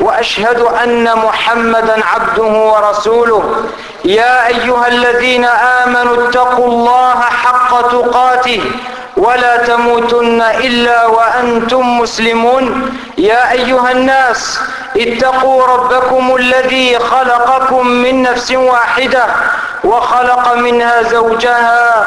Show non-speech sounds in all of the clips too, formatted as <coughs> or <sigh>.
وأشهد أن محمدا عبده ورسوله. يا أيها الذين آمنوا اتقوا الله حق تقاته ولا تموتن إلا وأنتم مسلمون. يا أيها الناس اتقوا ربكم الذي خلقكم من نفس واحدة وخلق منها زوجها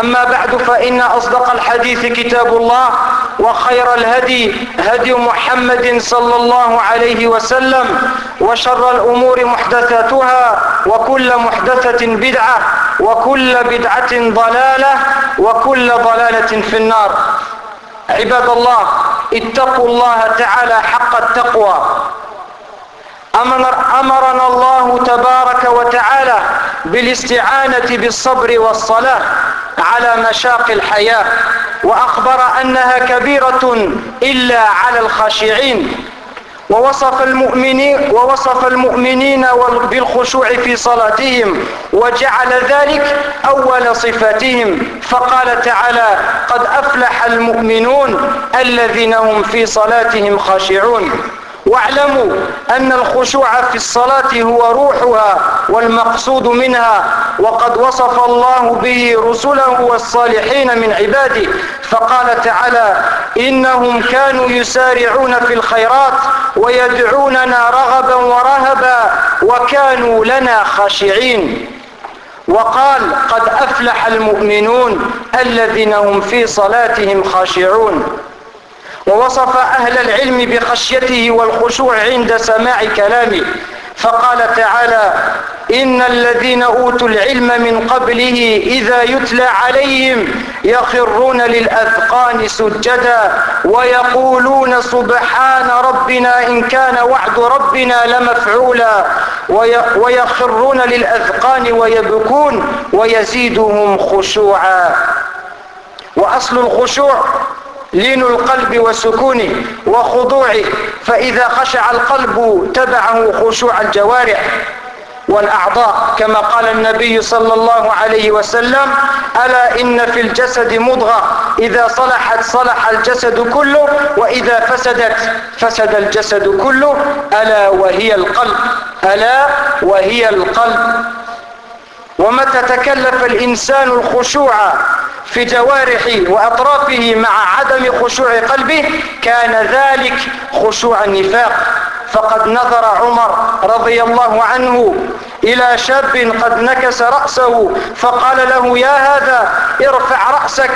أما بعد فإن أصدق الحديث كتاب الله وخير الهدي هدي محمد صلى الله عليه وسلم وشر الأمور محدثاتها وكل محدثة بدعة وكل بدعة ضلالة وكل ضلالة في النار. عباد الله اتقوا الله تعالى حق التقوى. أمرنا الله تبارك وتعالى بالاستعانة بالصبر والصلاة. على مشاق الحياة وأخبر أنها كبيرة إلا على الخاشعين. ووصف المؤمنين ووصف المؤمنين بالخشوع في صلاتهم وجعل ذلك أول صفاتهم فقال تعالى قد أفلح المؤمنون الذين هم في صلاتهم خاشعون. واعلموا أن الخشوع في الصلاة هو روحها والمقصود منها وقد وصف الله به رسله والصالحين من عباده فقال تعالى إنهم كانوا يسارعون في الخيرات ويدعوننا رغبا ورهبا وكانوا لنا خاشعين. وقال قد أفلح المؤمنون الذين هم في صلاتهم خاشعون. ووصف أهل العلم بخشيته والخشوع عند سماع كلامه فقال تعالى إن الذين أوتوا العلم من قبله إذا يتلى عليهم يخرون للأذقان سجدا ويقولون سبحان ربنا إن كان وعد ربنا لمفعولا ويخرون للأذقان ويبكون ويزيدهم خشوعا. وأصل الخشوع لين القلب وسكونه وخضوعه فإذا خشع القلب تبعه خشوع الجوارح والأعضاء. كما قال النبي صلى الله عليه وسلم ألا إن في الجسد مضغة إذا صلحت صلح الجسد كله وإذا فسدت فسد الجسد كله. ألا وهي القلب ألا وهي القلب. ومتى تكلف الإنسان الخشوع في جوارحه وأطرافه مع عدم خشوع قلبه كان ذلك خشوع النفاق. فقد نظر عمر رضي الله عنه إلى شاب قد نكس رأسه فقال له يا هذا ارفع رأسك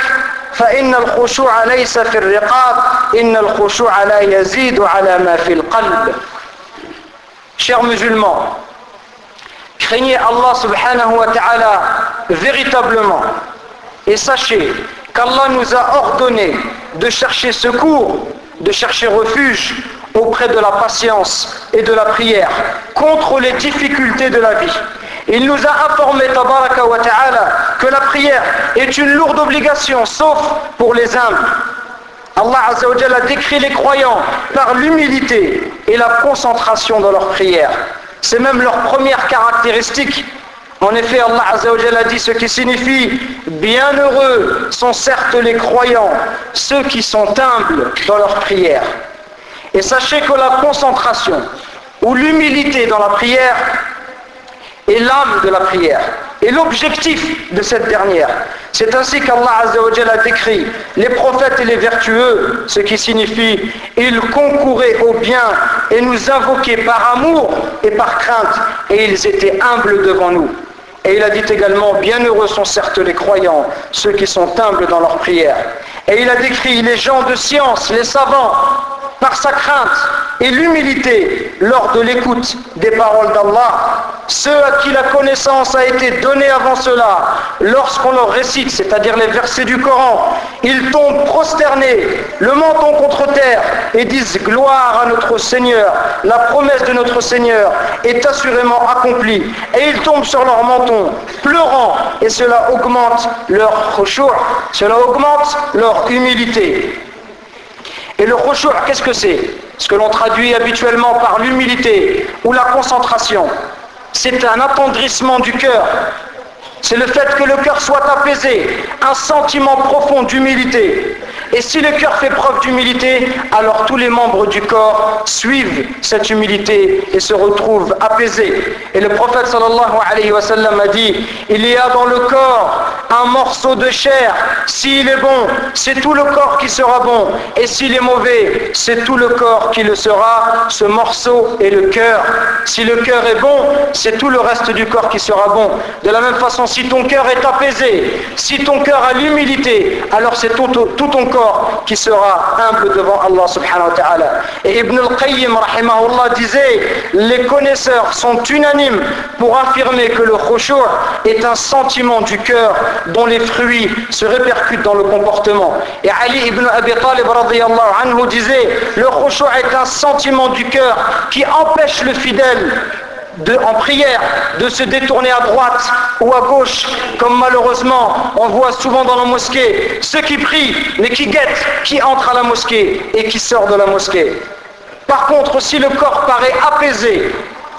فإن الخشوع ليس في الرقاب إن الخشوع لا يزيد على ما في القلب. Chers musulmans, craignez Allah subhanahu wa ta'ala véritablement et sachez qu'Allah nous a ordonné de chercher secours, de chercher refuge auprès de la patience et de la prière contre les difficultés de la vie. Il nous a informé tabaraka wa ta'ala que la prière est une lourde obligation sauf pour les humbles. Allah a décrit les croyants par l'humilité et la concentration dans leur prière. C'est même leur première caractéristique. En effet, Allah Azza wa a dit ce qui signifie Bienheureux sont certes les croyants, ceux qui sont humbles dans leur prière. Et sachez que la concentration ou l'humilité dans la prière est l'âme de la prière. et l'objectif de cette dernière. C'est ainsi qu'Allah a décrit les prophètes et les vertueux, ce qui signifie ils concouraient au bien et nous invoquaient par amour et par crainte, et ils étaient humbles devant nous. Et il a dit également, bienheureux sont certes les croyants, ceux qui sont humbles dans leur prière. Et il a décrit les gens de science, les savants, par sa crainte et l'humilité lors de l'écoute des paroles d'Allah, ceux à qui la connaissance a été donnée avant cela, lorsqu'on leur récite, c'est-à-dire les versets du Coran, ils tombent prosternés, le menton contre terre, et disent gloire à notre Seigneur, la promesse de notre Seigneur est assurément accomplie, et ils tombent sur leur menton, pleurant, et cela augmente leur khushu', cela augmente leur humilité. Et le khushu' qu'est-ce que c'est Ce que l'on traduit habituellement par l'humilité ou la concentration. C'est un attendrissement du cœur. C'est le fait que le cœur soit apaisé, un sentiment profond d'humilité. Et si le cœur fait preuve d'humilité, alors tous les membres du corps suivent cette humilité et se retrouvent apaisés. Et le prophète sallallahu alayhi wa sallam a dit, il y a dans le corps un morceau de chair. S'il est bon, c'est tout le corps qui sera bon. Et s'il est mauvais, c'est tout le corps qui le sera. Ce morceau est le cœur. Si le cœur est bon, c'est tout le reste du corps qui sera bon. De la même façon, si ton cœur est apaisé, si ton cœur a l'humilité, alors c'est tout, tout ton corps qui sera humble devant Allah subhanahu wa ta'ala. Et Ibn al-Qayyim rahimahullah disait, les connaisseurs sont unanimes pour affirmer que le khushu' est un sentiment du cœur dont les fruits se répercutent dans le comportement. Et Ali ibn Abi Talib anhu disait, le khushu' est un sentiment du cœur qui empêche le fidèle en prière de se détourner à droite ou à gauche, comme malheureusement on voit souvent dans la mosquée, ceux qui prient mais qui guettent qui entre à la mosquée et qui sort de la mosquée. Par contre, si le corps paraît apaisé,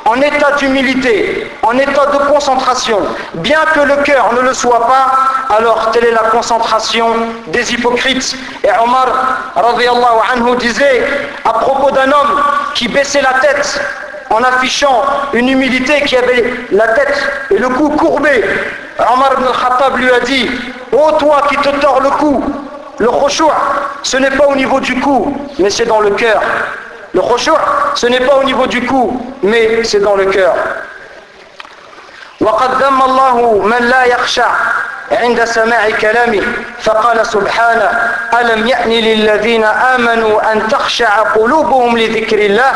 en état d'humilité, en état de concentration, bien que le cœur ne le soit pas, alors telle est la concentration des hypocrites. Et Omar anhu disait à propos d'un homme qui baissait la tête en affichant une humilité qui avait la tête et le cou courbés. Omar ibn al-Khattab lui a dit Ô toi qui te tords le cou, le khushu' ce n'est pas au niveau du cou, mais c'est dans le cœur. Le khushu' ce n'est pas au niveau du cou, mais c'est dans le cœur. وقد ذم الله من لا يخشع عند سماع كلامه فقال سبحانه ألم يأن للذين آمنوا أن تخشع قلوبهم لذكر الله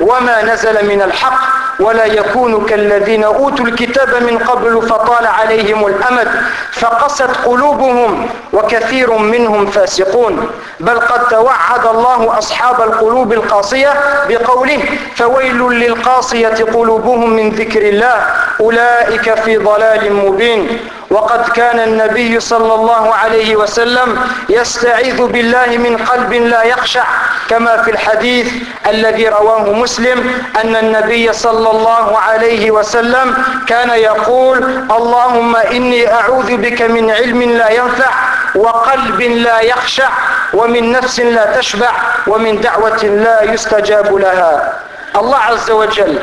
وما نزل من الحق ولا يكون كالذين أوتوا الكتاب من قبل فطال عليهم الأمد فقست قلوبهم وكثير منهم فاسقون. بل قد توعد الله أصحاب القلوب القاسية بقوله فويل للقاسية قلوبهم من ذكر الله أولئك في ضلال مبين. وقد كان النبي صلى الله عليه وسلم يستعيذ بالله من قلب لا يخشع كما في الحديث الذي رواه مسلم أن النبي صلى الله عليه وسلم كان يقول اللهم إني أعوذ بك من علم لا ينفع وقلب لا يخشع ومن نفس لا تشبع ومن دعوة لا يستجاب لها. الله عز وجل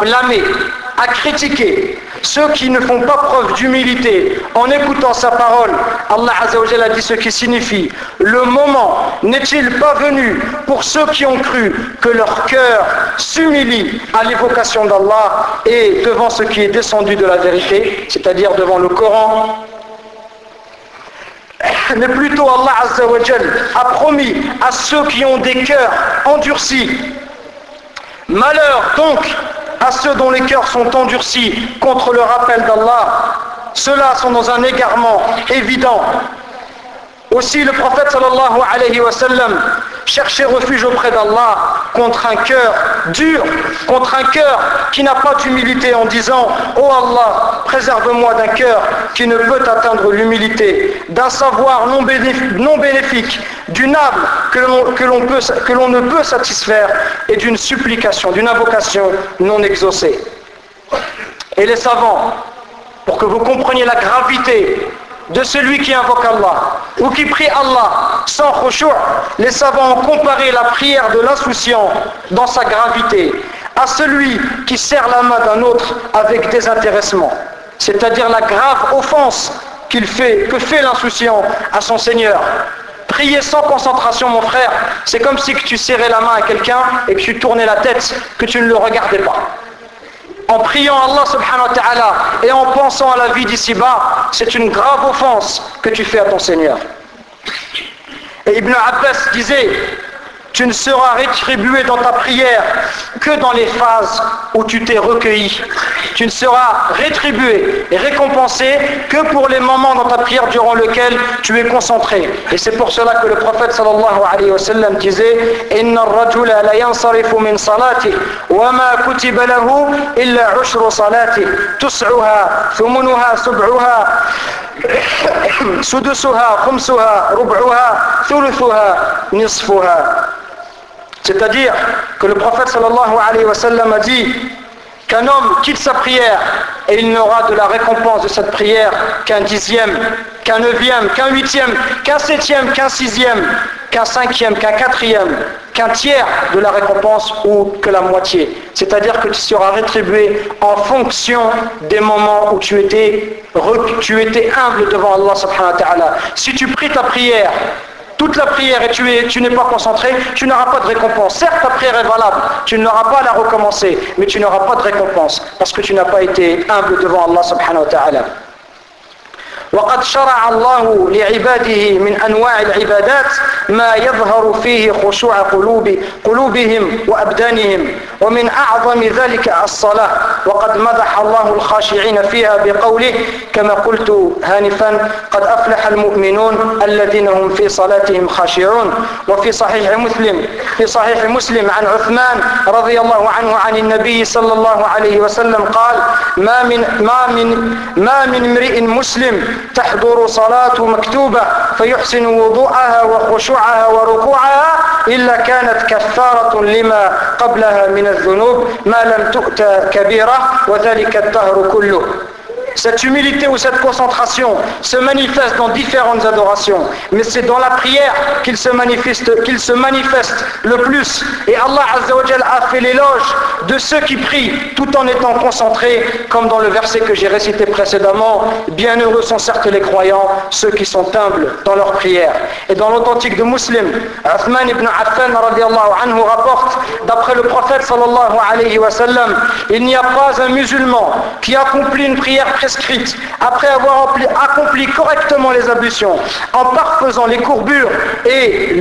blâmé, a critiqué ceux qui ne font pas preuve d'humilité en écoutant sa parole, Allah Azzawajal a dit ce qui signifie le moment n'est-il pas venu pour ceux qui ont cru que leur cœur s'humilie à l'évocation d'Allah et devant ce qui est descendu de la vérité, c'est-à-dire devant le Coran? Mais plutôt Allah Azzawajal a promis à ceux qui ont des cœurs endurcis. Malheur donc à ceux dont les cœurs sont endurcis contre le rappel d'Allah, ceux-là sont dans un égarement évident. Aussi le prophète sallallahu alayhi wa sallam cherchait refuge auprès d'Allah contre un cœur dur, contre un cœur qui n'a pas d'humilité en disant « Oh Allah, préserve-moi d'un cœur qui ne peut atteindre l'humilité, d'un savoir non bénéfique, d'une âme que l'on ne peut satisfaire et d'une supplication, d'une invocation non exaucée. » Et les savants, pour que vous compreniez la gravité de celui qui invoque Allah ou qui prie Allah sans khushu', les savants ont comparé la prière de l'insouciant dans sa gravité à celui qui serre la main d'un autre avec désintéressement. c'est-à-dire la grave offense qu'il fait, que fait l'insouciant à son Seigneur. Prier sans concentration, mon frère, c'est comme si tu serrais la main à quelqu'un et que tu tournais la tête, que tu ne le regardais pas. En priant Allah subhanahu wa ta'ala et en pensant à la vie d'ici-bas, c'est une grave offense que tu fais à ton Seigneur. Et Ibn Abbas disait, tu ne seras rétribué dans ta prière que dans les phases où tu t'es recueilli. Tu ne seras rétribué et récompensé que pour les moments dans ta prière durant lesquels tu es concentré. Et c'est pour cela que le prophète sallallahu alayhi wa sallam disait <coughs> c'est-à-dire que le prophète sallallahu alayhi wa sallam a dit qu'un homme quitte sa prière et il n'aura de la récompense de cette prière qu'un dixième, qu'un neuvième, qu'un huitième, qu'un septième, qu'un sixième, qu'un cinquième, qu'un quatrième, qu'un tiers de la récompense ou que la moitié. C'est-à-dire que tu seras rétribué en fonction des moments où tu étais, humble devant Allah subhanahu wa ta'ala. Si tu pries ta prière toute la prière et tu, es, tu n'es pas concentré, tu n'auras pas de récompense. Certes, ta prière est valable, tu n'auras pas à la recommencer, mais tu n'auras pas de récompense parce que tu n'as pas été humble devant Allah subhanahu wa ta'ala. وقد شرع الله لعباده من أنواع العبادات ما يظهر فيه خشوع قلوب قلوبهم وأبدانهم. ومن أعظم ذلك الصلاة. وقد مدح الله الخاشعين فيها بقوله كما قلت هانفا قد أفلح المؤمنون الذين هم في صلاتهم خاشعون وفي صحيح مسلم في صحيح مسلم عن عثمان رضي الله عنه عن النبي صلى الله عليه وسلم قال ما من ما من ما من امرئ مسلم تحضر صلاة مكتوبة فيحسن وضوءها وخشوعها وركوعها إلا كانت كفارة لما قبلها من الذنوب ما لم تؤت كبيرة وذلك الدهر كله. Cette humilité ou cette concentration se manifeste dans différentes adorations, mais c'est dans la prière qu'il se manifeste, le plus. Et Allah a fait l'éloge de ceux qui prient tout en étant concentrés, comme dans le verset que j'ai récité précédemment. Bienheureux sont certes les croyants, ceux qui sont humbles dans leur prière. Et dans l'authentique de Muslim, Uthman ibn Affan anhu rapporte, d'après le prophète sallallahu alayhi wa sallam, il n'y a pas un musulman qui accomplit une prière après avoir accompli correctement les ablutions, en parfaisant les courbures et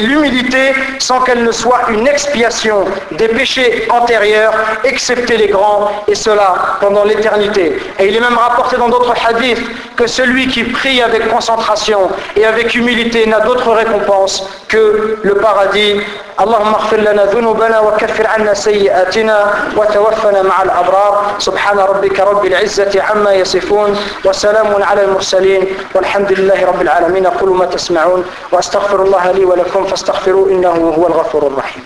l'humilité, sans qu'elle ne soit une expiation des péchés antérieurs, excepté les grands, et cela pendant l'éternité. Et il est même rapporté dans d'autres hadiths que celui qui prie avec concentration et avec humilité n'a d'autre récompense que le paradis. اللهم اغفر لنا ذنوبنا وكفر عنا سيئاتنا وتوفنا مع الأبرار. سبحان ربك رب العزة عما يصفون وسلام على المرسلين. والحمد لله رب العالمين. أقول ما تسمعون. وأستغفر الله لي ولكم فاستغفروا إنه هو الغفور الرحيم.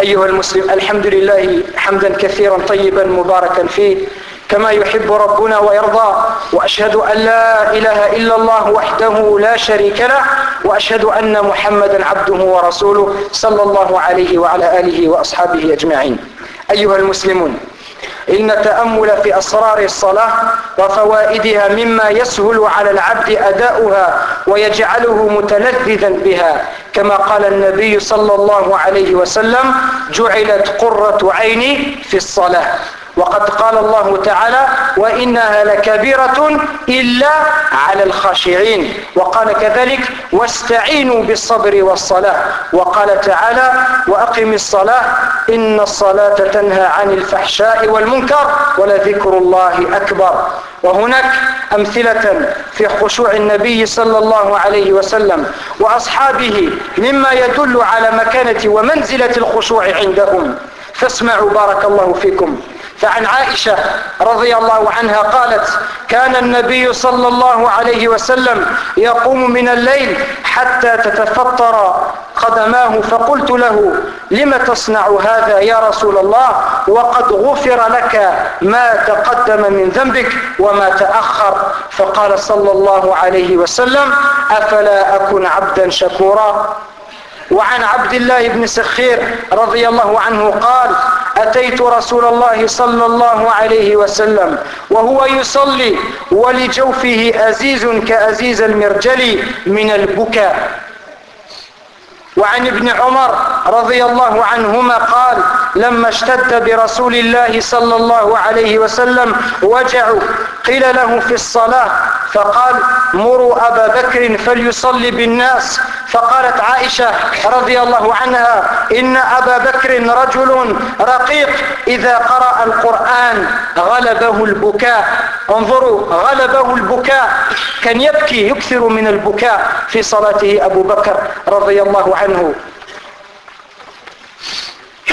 أيها المسلم الحمد لله حمدا كثيرا طيبا مباركا فيه كما يحب ربنا ويرضى وأشهد أن لا إله إلا الله وحده لا شريك له وأشهد أن محمدا عبده ورسوله صلى الله عليه وعلى آله وأصحابه أجمعين. أيها المسلمون إن التأمل في أسرار الصلاة وفوائدها مما يسهل على العبد أداؤها ويجعله متلذذا بها. كما قال النبي صلى الله عليه وسلم جعلت قرة عيني في الصلاة. وقد قال الله تعالى وإنها لكبيرة إلا على الخاشعين. وقال كذلك واستعينوا بالصبر والصلاة. وقال تعالى وأقم الصلاة إن الصلاة تنهى عن الفحشاء والمنكر ولذكر الله أكبر. وهناك أمثلة في خشوع النبي صلى الله عليه وسلم وأصحابه مما يدل على مكانة ومنزلة الخشوع عندهم. فاسمعوا بارك الله فيكم. فعن عائشة رضي الله عنها قالت كان النبي صلى الله عليه وسلم يقوم من الليل حتى تتفطر قدماه فقلت له لم تصنع هذا يا رسول الله؟ وقد غفر لك ما تقدم من ذنبك وما تأخر. فقال صلى الله عليه وسلم أفلا أكن عبدا شكورا؟ وعن عبد الله بن سخير رضي الله عنه قال أتيت رسول الله صلى الله عليه وسلم وهو يصلي ولجوفه أزيز كأزيز المرجل من البكاء. وعن ابن عمر رضي الله عنهما قال لما اشتد برسول الله صلى الله عليه وسلم وجع قيل له في الصلاة فقال مروا أبا بكر فليصلي بالناس. فقالت عائشة رضي الله عنها إن أبا بكر رجل رقيق إذا قرأ القرآن غلبه البكاء. انظروا غلبه البكاء. كان يبكي يكثر من البكاء في صلاته أبو بكر رضي الله عنه.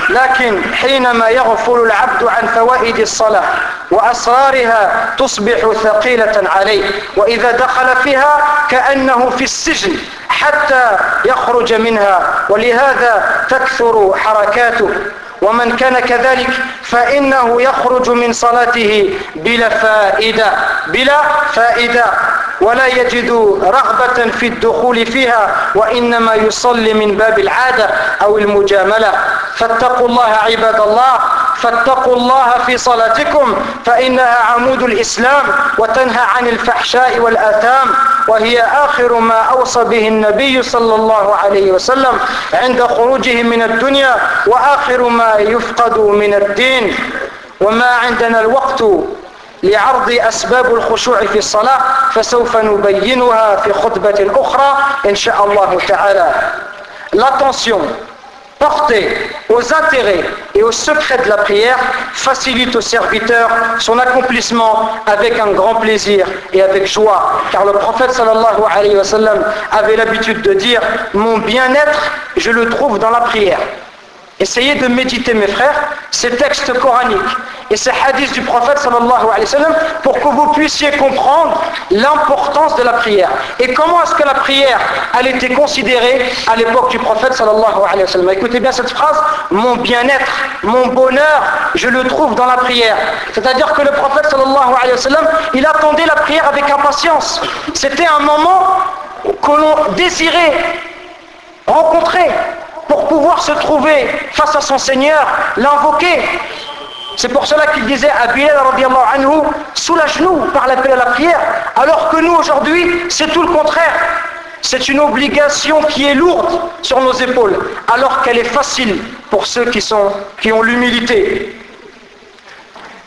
لكن حينما يغفل العبد عن فوائد الصلاة وأسرارها تصبح ثقيلة عليه وإذا دخل فيها كأنه في السجن حتى يخرج منها ولهذا تكثر حركاته. ومن كان كذلك فإنه يخرج من صلاته بلا فائدة بلا فائدة ولا يجد رغبة في الدخول فيها وإنما يصلي من باب العادة أو المجاملة. فاتقوا الله عباد الله فاتقوا الله في صلاتكم فإنها عمود الإسلام وتنهى عن الفحشاء والآثام وهي آخر ما أوصى به النبي صلى الله عليه وسلم عند خروجه من الدنيا وآخر ما يفقد من الدين. وما عندنا الوقت لعرض أسباب الخشوع في الصلاة فسوف نبينها في خطبة أخرى إن شاء الله تعالى. L'attention. Portée aux intérêts et aux secrets de la prière facilite au serviteur son accomplissement avec un grand plaisir et avec joie. Car le prophète sallallahu alayhi wa sallam avait l'habitude de dire Mon bien-être, je le trouve dans la prière. Essayez de méditer, mes frères, ces textes coraniques et ces hadiths du prophète sallallahu alayhi wa sallam pour que vous puissiez comprendre l'importance de la prière. Et comment est-ce que la prière, elle était considérée à l'époque du prophète sallallahu alayhi wa sallam? Écoutez bien cette phrase, mon bien-être, mon bonheur, je le trouve dans la prière. C'est-à-dire que le prophète sallallahu alayhi wa sallam, il attendait la prière avec impatience. C'était un moment que l'on désirait rencontrer pour pouvoir se trouver face à son Seigneur, l'invoquer. C'est pour cela qu'il disait à Bilal anhu, soulage-nous par l'appel à la prière, alors que nous aujourd'hui, c'est tout le contraire. C'est une obligation qui est lourde sur nos épaules, alors qu'elle est facile pour ceux qui ont l'humilité.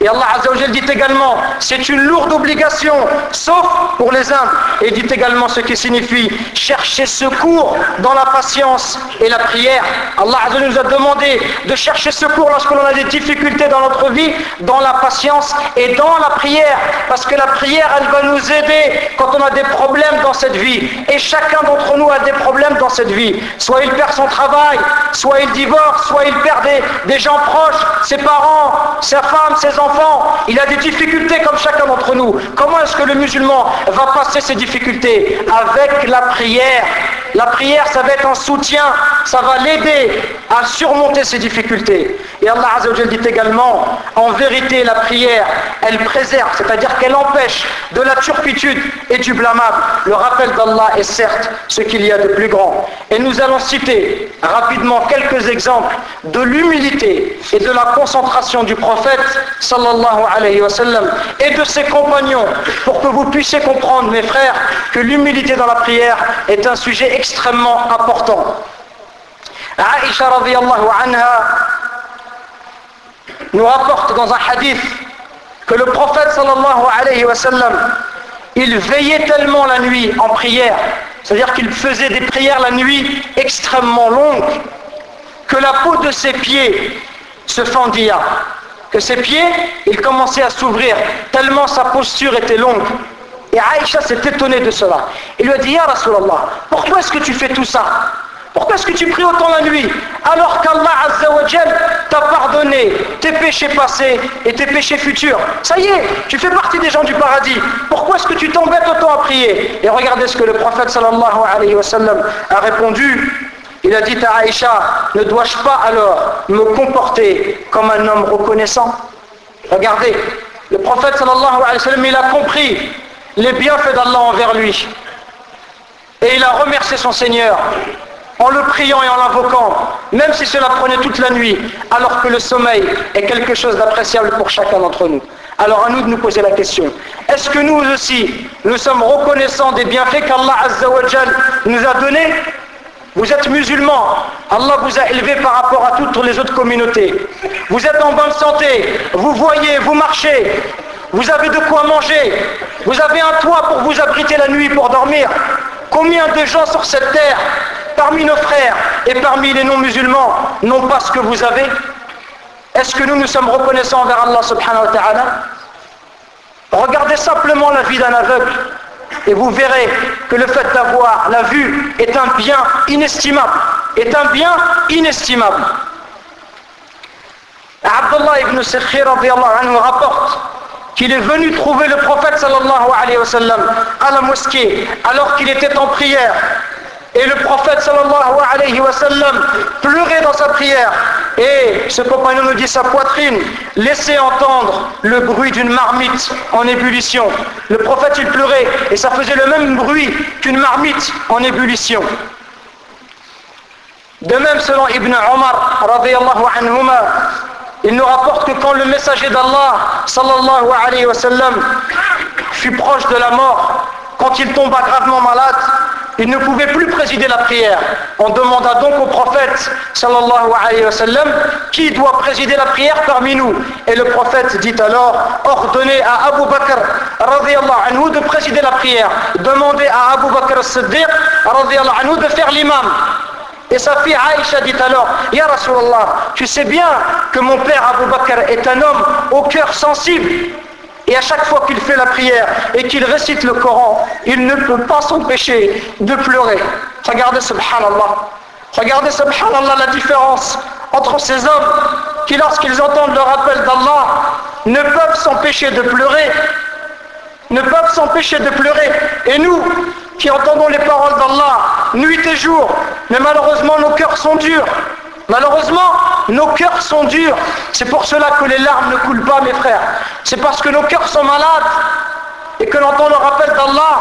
Et Allah Azzawajal dit également, c'est une lourde obligation, sauf pour les uns. Et dit également ce qui signifie chercher secours dans la patience et la prière. Allah Azzawajal nous a demandé de chercher secours lorsque l'on a des difficultés dans notre vie, dans la patience et dans la prière. Parce que la prière, elle va nous aider quand on a des problèmes dans cette vie. Et chacun d'entre nous a des problèmes dans cette vie. Soit il perd son travail, soit il divorce, soit il perd des, des gens proches, ses parents, sa femme, ses enfants il a des difficultés comme chacun d'entre nous. Comment est-ce que le musulman va passer ces difficultés Avec la prière. La prière, ça va être un soutien, ça va l'aider à surmonter ses difficultés. Et Allah Azzawajal dit également, en vérité, la prière, elle préserve, c'est-à-dire qu'elle empêche de la turpitude et du blâmable. Le rappel d'Allah est certes ce qu'il y a de plus grand. Et nous allons citer rapidement quelques exemples de l'humilité et de la concentration du prophète sallallahu alayhi wa sallam et de ses compagnons pour que vous puissiez comprendre, mes frères, que l'humilité dans la prière est un sujet extrêmement important. Nous rapporte dans un hadith que le prophète sallallahu alayhi wa sallam il veillait tellement la nuit en prière, c'est-à-dire qu'il faisait des prières la nuit extrêmement longues, que la peau de ses pieds se fendilla, que ses pieds, ils commençaient à s'ouvrir, tellement sa posture était longue. Et Aïcha s'est étonnée de cela. Il lui a dit, Ya Rasulallah, pourquoi est-ce que tu fais tout ça? Pourquoi est-ce que tu pries autant la nuit alors qu'Allah Azzawajal t'a pardonné tes péchés passés et tes péchés futurs? Ça y est, tu fais partie des gens du paradis. Pourquoi est-ce que tu t'embêtes autant à prier? Et regardez ce que le prophète sallallahu alayhi wa sallam a répondu. Il a dit à Aïcha, ne dois-je pas alors me comporter comme un homme reconnaissant? Regardez, le prophète sallallahu alayhi wa sallam, a compris les bienfaits d'Allah envers lui. Et il a remercié son Seigneur en le priant et en l'invoquant, même si cela prenait toute la nuit, alors que le sommeil est quelque chose d'appréciable pour chacun d'entre nous. Alors à nous de nous poser la question, est-ce que nous aussi, nous sommes reconnaissants des bienfaits qu'Allah nous a donnés? Vous êtes musulmans, Allah vous a élevé par rapport à toutes les autres communautés. Vous êtes en bonne santé, vous voyez, vous marchez, vous avez de quoi manger, vous avez un toit pour vous abriter la nuit pour dormir. Combien de gens sur cette terre parmi nos frères et parmi les non-musulmans n'ont pas ce que vous avez Est-ce que nous nous sommes reconnaissants envers Allah subhanahu wa ta'ala? Regardez simplement la vie d'un aveugle et vous verrez que le fait d'avoir la vue est un bien inestimable, est un bien inestimable. Abdullah ibn Sikhir anhu rapporte qu'il est venu trouver le prophète sallallahu alayhi wa sallam à la mosquée alors qu'il était en prière et le prophète sallallahu alayhi wa sallam pleurait dans sa prière. Et ce compagnon nous dit sa poitrine laissait entendre le bruit d'une marmite en ébullition. Le prophète il pleurait et ça faisait le même bruit qu'une marmite en ébullition. De même selon Ibn Omar anhuma, il nous rapporte que quand le messager d'Allah sallallahu alayhi wa sallam fut proche de la mort, quand il tomba gravement malade, il ne pouvait plus présider la prière. On demanda donc au prophète sallallahu alayhi wa sallam qui doit présider la prière parmi nous. Et le prophète dit alors ordonnez à Abu Bakr anhu de présider la prière. Demandez à Abu Bakr Siddiq anhu de faire l'imam. Et sa fille Aïcha dit alors, Ya Rasulallah, tu sais bien que mon père Abu Bakr est un homme au cœur sensible. Et à chaque fois qu'il fait la prière et qu'il récite le Coran, il ne peut pas s'empêcher de pleurer. Regardez subhanallah. Regardez subhanallah la différence entre ces hommes qui lorsqu'ils entendent le rappel d'Allah ne peuvent s'empêcher de pleurer. Ne peuvent s'empêcher de pleurer. Et nous, qui entendons les paroles d'Allah nuit et jour, mais malheureusement nos cœurs sont durs. Malheureusement, nos cœurs sont durs. C'est pour cela que les larmes ne coulent pas, mes frères. C'est parce que nos cœurs sont malades et que l'on entend le rappel d'Allah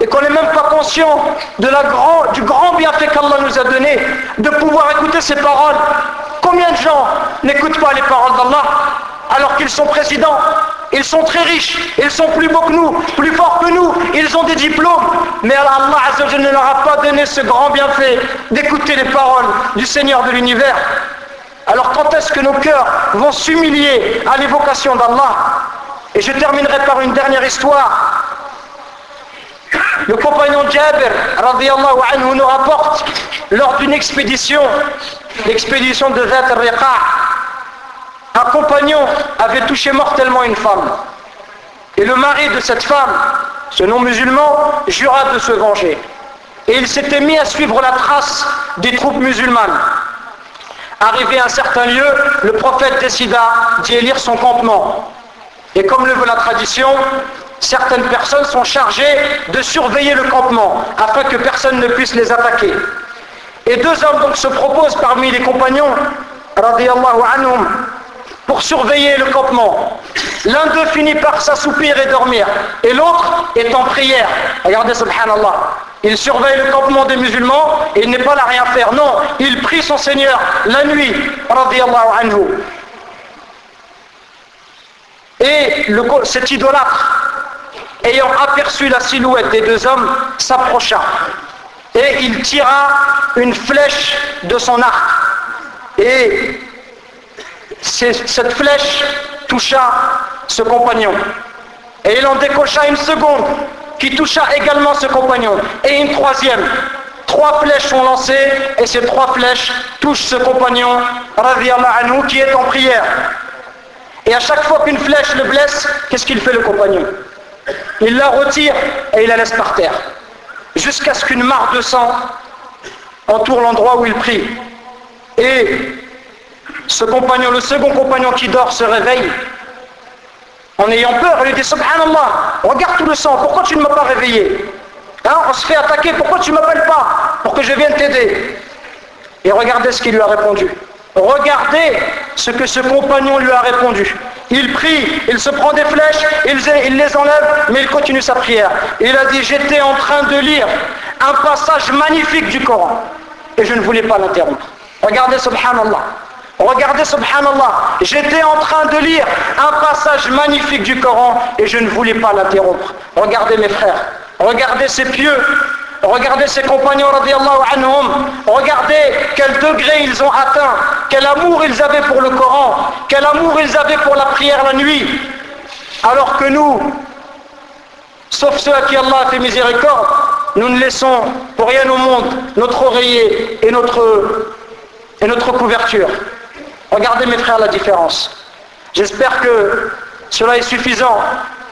et qu'on n'est même pas conscient de grand, du grand bienfait qu'Allah nous a donné de pouvoir écouter ces paroles. Combien de gens n'écoutent pas les paroles d'Allah alors qu'ils sont présidents ils sont très riches, ils sont plus beaux que nous, plus forts que nous, ils ont des diplômes. Mais Allah ne leur a pas donné ce grand bienfait d'écouter les paroles du Seigneur de l'univers. Alors quand est-ce que nos cœurs vont s'humilier à l'évocation d'Allah? Et je terminerai par une dernière histoire. Le compagnon Jabir, anhu, nous rapporte lors d'une expédition, l'expédition de Zat al-Riqa', un compagnon avait touché mortellement une femme. Et le mari de cette femme, ce non-musulman, jura de se venger. Et il s'était mis à suivre la trace des troupes musulmanes. Arrivé à un certain lieu, le prophète décida d'y élire son campement. Et comme le veut la tradition, certaines personnes sont chargées de surveiller le campement afin que personne ne puisse les attaquer. Et deux hommes se proposent parmi les compagnons, radiallahu anhum, pour surveiller le campement. L'un d'eux finit par s'assoupir et dormir, et l'autre est en prière. Regardez, subhanallah. Il surveille le campement des musulmans et il n'est pas là à rien faire. Non, il prie son Seigneur la nuit, anhu. Et le, cet idolâtre, ayant aperçu la silhouette des deux hommes, s'approcha. Et il tira une flèche de son arc. Et cette flèche toucha ce compagnon. Et il en décocha une seconde qui toucha également ce compagnon. Et une troisième. Trois flèches sont lancées et ces trois flèches touchent ce compagnon, anhu, qui est en prière. Et à chaque fois qu'une flèche le blesse, qu'est-ce qu'il fait le compagnon? Il la retire et il la laisse par terre. Jusqu'à ce qu'une mare de sang entoure l'endroit où il prie. Et ce compagnon, le second compagnon qui dort, se réveille en ayant peur. Il lui dit Subhanallah, regarde tout le sang, pourquoi tu ne m'as pas réveillé? Hein, On se fait attaquer, pourquoi tu ne m'appelles pas? Pour que je vienne t'aider Et regardez ce qu'il lui a répondu. Regardez ce que ce compagnon lui a répondu. Il prie, il se prend des flèches, il, les enlève, mais il continue sa prière. Il a dit, j'étais en train de lire un passage magnifique du Coran et je ne voulais pas l'interrompre. Regardez, subhanallah. Regardez, subhanallah. J'étais en train de lire un passage magnifique du Coran et je ne voulais pas l'interrompre. Regardez mes frères. Regardez ces pieux Regardez ces compagnons. Regardez quel degré ils ont atteint, quel amour ils avaient pour le Coran, quel amour ils avaient pour la prière la nuit. Alors que nous, sauf ceux à qui Allah a fait miséricorde, nous ne laissons pour rien au monde notre oreiller et notre couverture. Regardez mes frères la différence. J'espère que cela est suffisant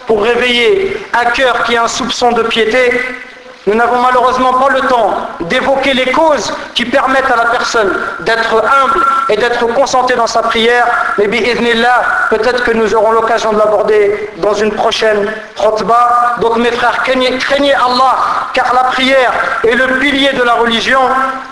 pour réveiller un cœur qui a un soupçon de piété nous n'avons malheureusement pas le temps d'évoquer les causes qui permettent à la personne d'être humble et d'être concentrée dans sa prière. Mais peut-être que nous aurons l'occasion de l'aborder dans une prochaine khutbah. Donc mes frères, craignez, craignez, Allah, car la prière est le pilier de la religion.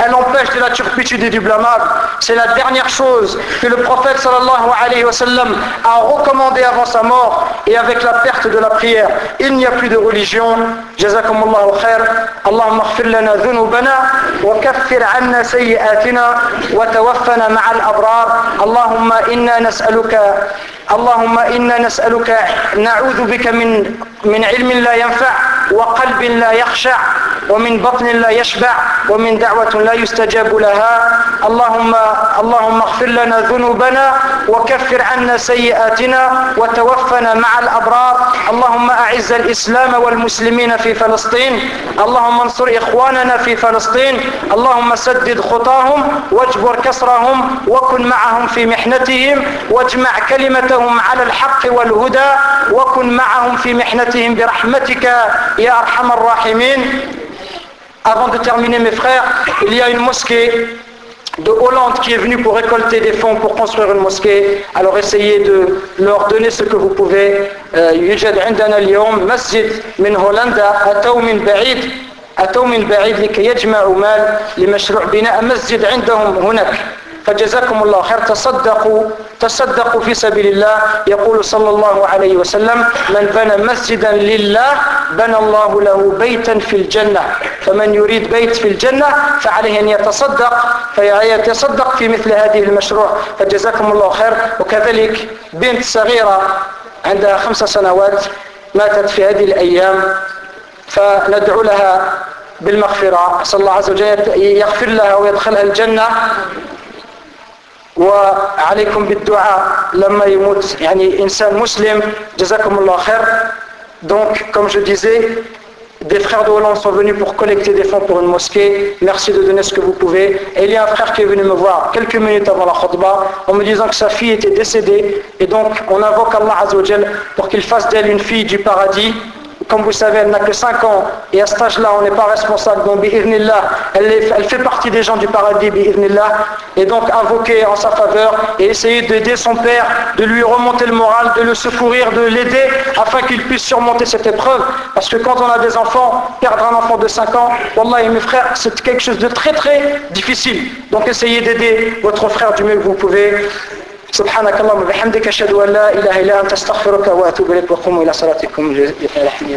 Elle empêche de la turpitude et du blâmable. C'est la dernière chose que le prophète sallallahu alayhi wa sallam a recommandé avant sa mort et avec la perte de la prière. Il n'y a plus de religion. Jazakumullahu khair. اللهم اغفر لنا ذنوبنا وكفر عنا سيئاتنا وتوفنا مع الأبرار. اللهم إنا نسألك اللهم إنا نسألك نعوذ بك من من علم لا ينفع. وقلب لا يخشع ومن بطن لا يشبع ومن دعوة لا يستجاب لها. اللهم اللهم اغفر لنا ذنوبنا وكفر عنا سيئاتنا وتوفنا مع الأبرار. اللهم أعز الإسلام والمسلمين في فلسطين. اللهم انصر إخواننا في فلسطين. اللهم سدد خطاهم واجبر كسرهم وكن معهم في محنتهم واجمع كلمتهم على الحق والهدى وكن معهم في محنتهم برحمتك. يا أرحم الراحمين Avant de terminer mes frères, il y a une mosquée de Hollande qui est venue pour récolter des fonds pour construire une mosquée. Alors essayez de leur donner ce que vous pouvez. يوجد عندنا اليوم مسجد من هولندا أتوا من بعيد أتوا من بعيد لكي يجمعوا مال لمشروع بناء مسجد عندهم هناك فجزاكم الله خير. تصدقوا تصدقوا في سبيل الله. يقول صلى الله عليه وسلم من بنى مسجدا لله بنى الله له بيتا في الجنة. فمن يريد بيت في الجنة فعليه أن يتصدق فيتصدق في مثل هذه المشروع. فجزاكم الله خير. وكذلك بنت صغيرة عندها خمس سنوات ماتت في هذه الأيام. فندعو لها بالمغفرة. أسأل الله عز وجل يغفر لها ويدخلها الجنة. وعليكم بالدعاء لما يموت يعني إنسان مسلم جزاكم الله خير donc comme je disais des frères de Hollande sont venus pour collecter des fonds pour une mosquée merci de donner ce que vous pouvez et il y a un frère qui est venu me voir quelques minutes avant la khutbah en me disant que sa fille était décédée et donc on invoque Allah Azzawajal pour qu'il fasse d'elle une fille du paradis comme vous savez, elle n'a que 5 ans, et à cet âge-là, on n'est pas responsable. Donc, elle, elle fait partie des gens du paradis, et donc invoquer en sa faveur et essayer d'aider son père, de lui remonter le moral, de le secourir, de l'aider, afin qu'il puisse surmonter cette épreuve. Parce que quand on a des enfants, perdre un enfant de 5 ans, Wallah et mes frères, c'est quelque chose de très très difficile. Donc essayez d'aider votre frère du mieux que vous pouvez. سبحانك اللهم وبحمدك أشهد أن لا إله إلا أنت أستغفرك وأتوب إليك وقوموا إلى صلاتكم يرحمني